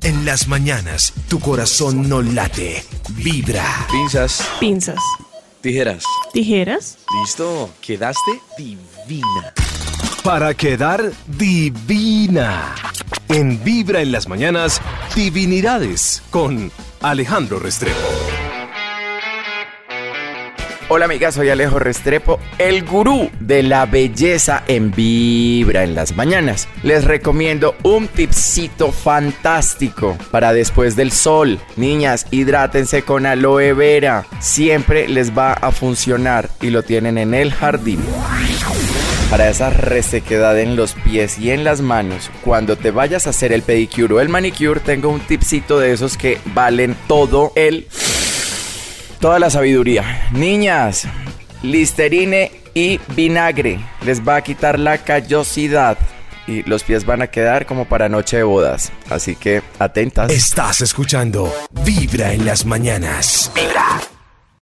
En las mañanas, tu corazón no late, vibra. Pinzas, Pinzas. tijeras. Tijeras. Listo, quedaste divina. Para quedar divina. En Vibra en las mañanas, Divinidades con Alejandro Restrepo. Hola amigas, soy Alejo Restrepo, el gurú de la belleza en Vibra en las mañanas. Les recomiendo un tipcito fantástico para después del sol. Niñas, hidrátense con aloe vera. Siempre les va a funcionar y lo tienen en el jardín. Para esa resequedad en los pies y en las manos, cuando te vayas a hacer el pedicure o el manicure, tengo un tipcito de esos que valen todo el toda la sabiduría. Niñas, listerine y vinagre les va a quitar la callosidad y los pies van a quedar como para noche de bodas. Así que atentas. Estás escuchando Vibra en las mañanas. Vibra.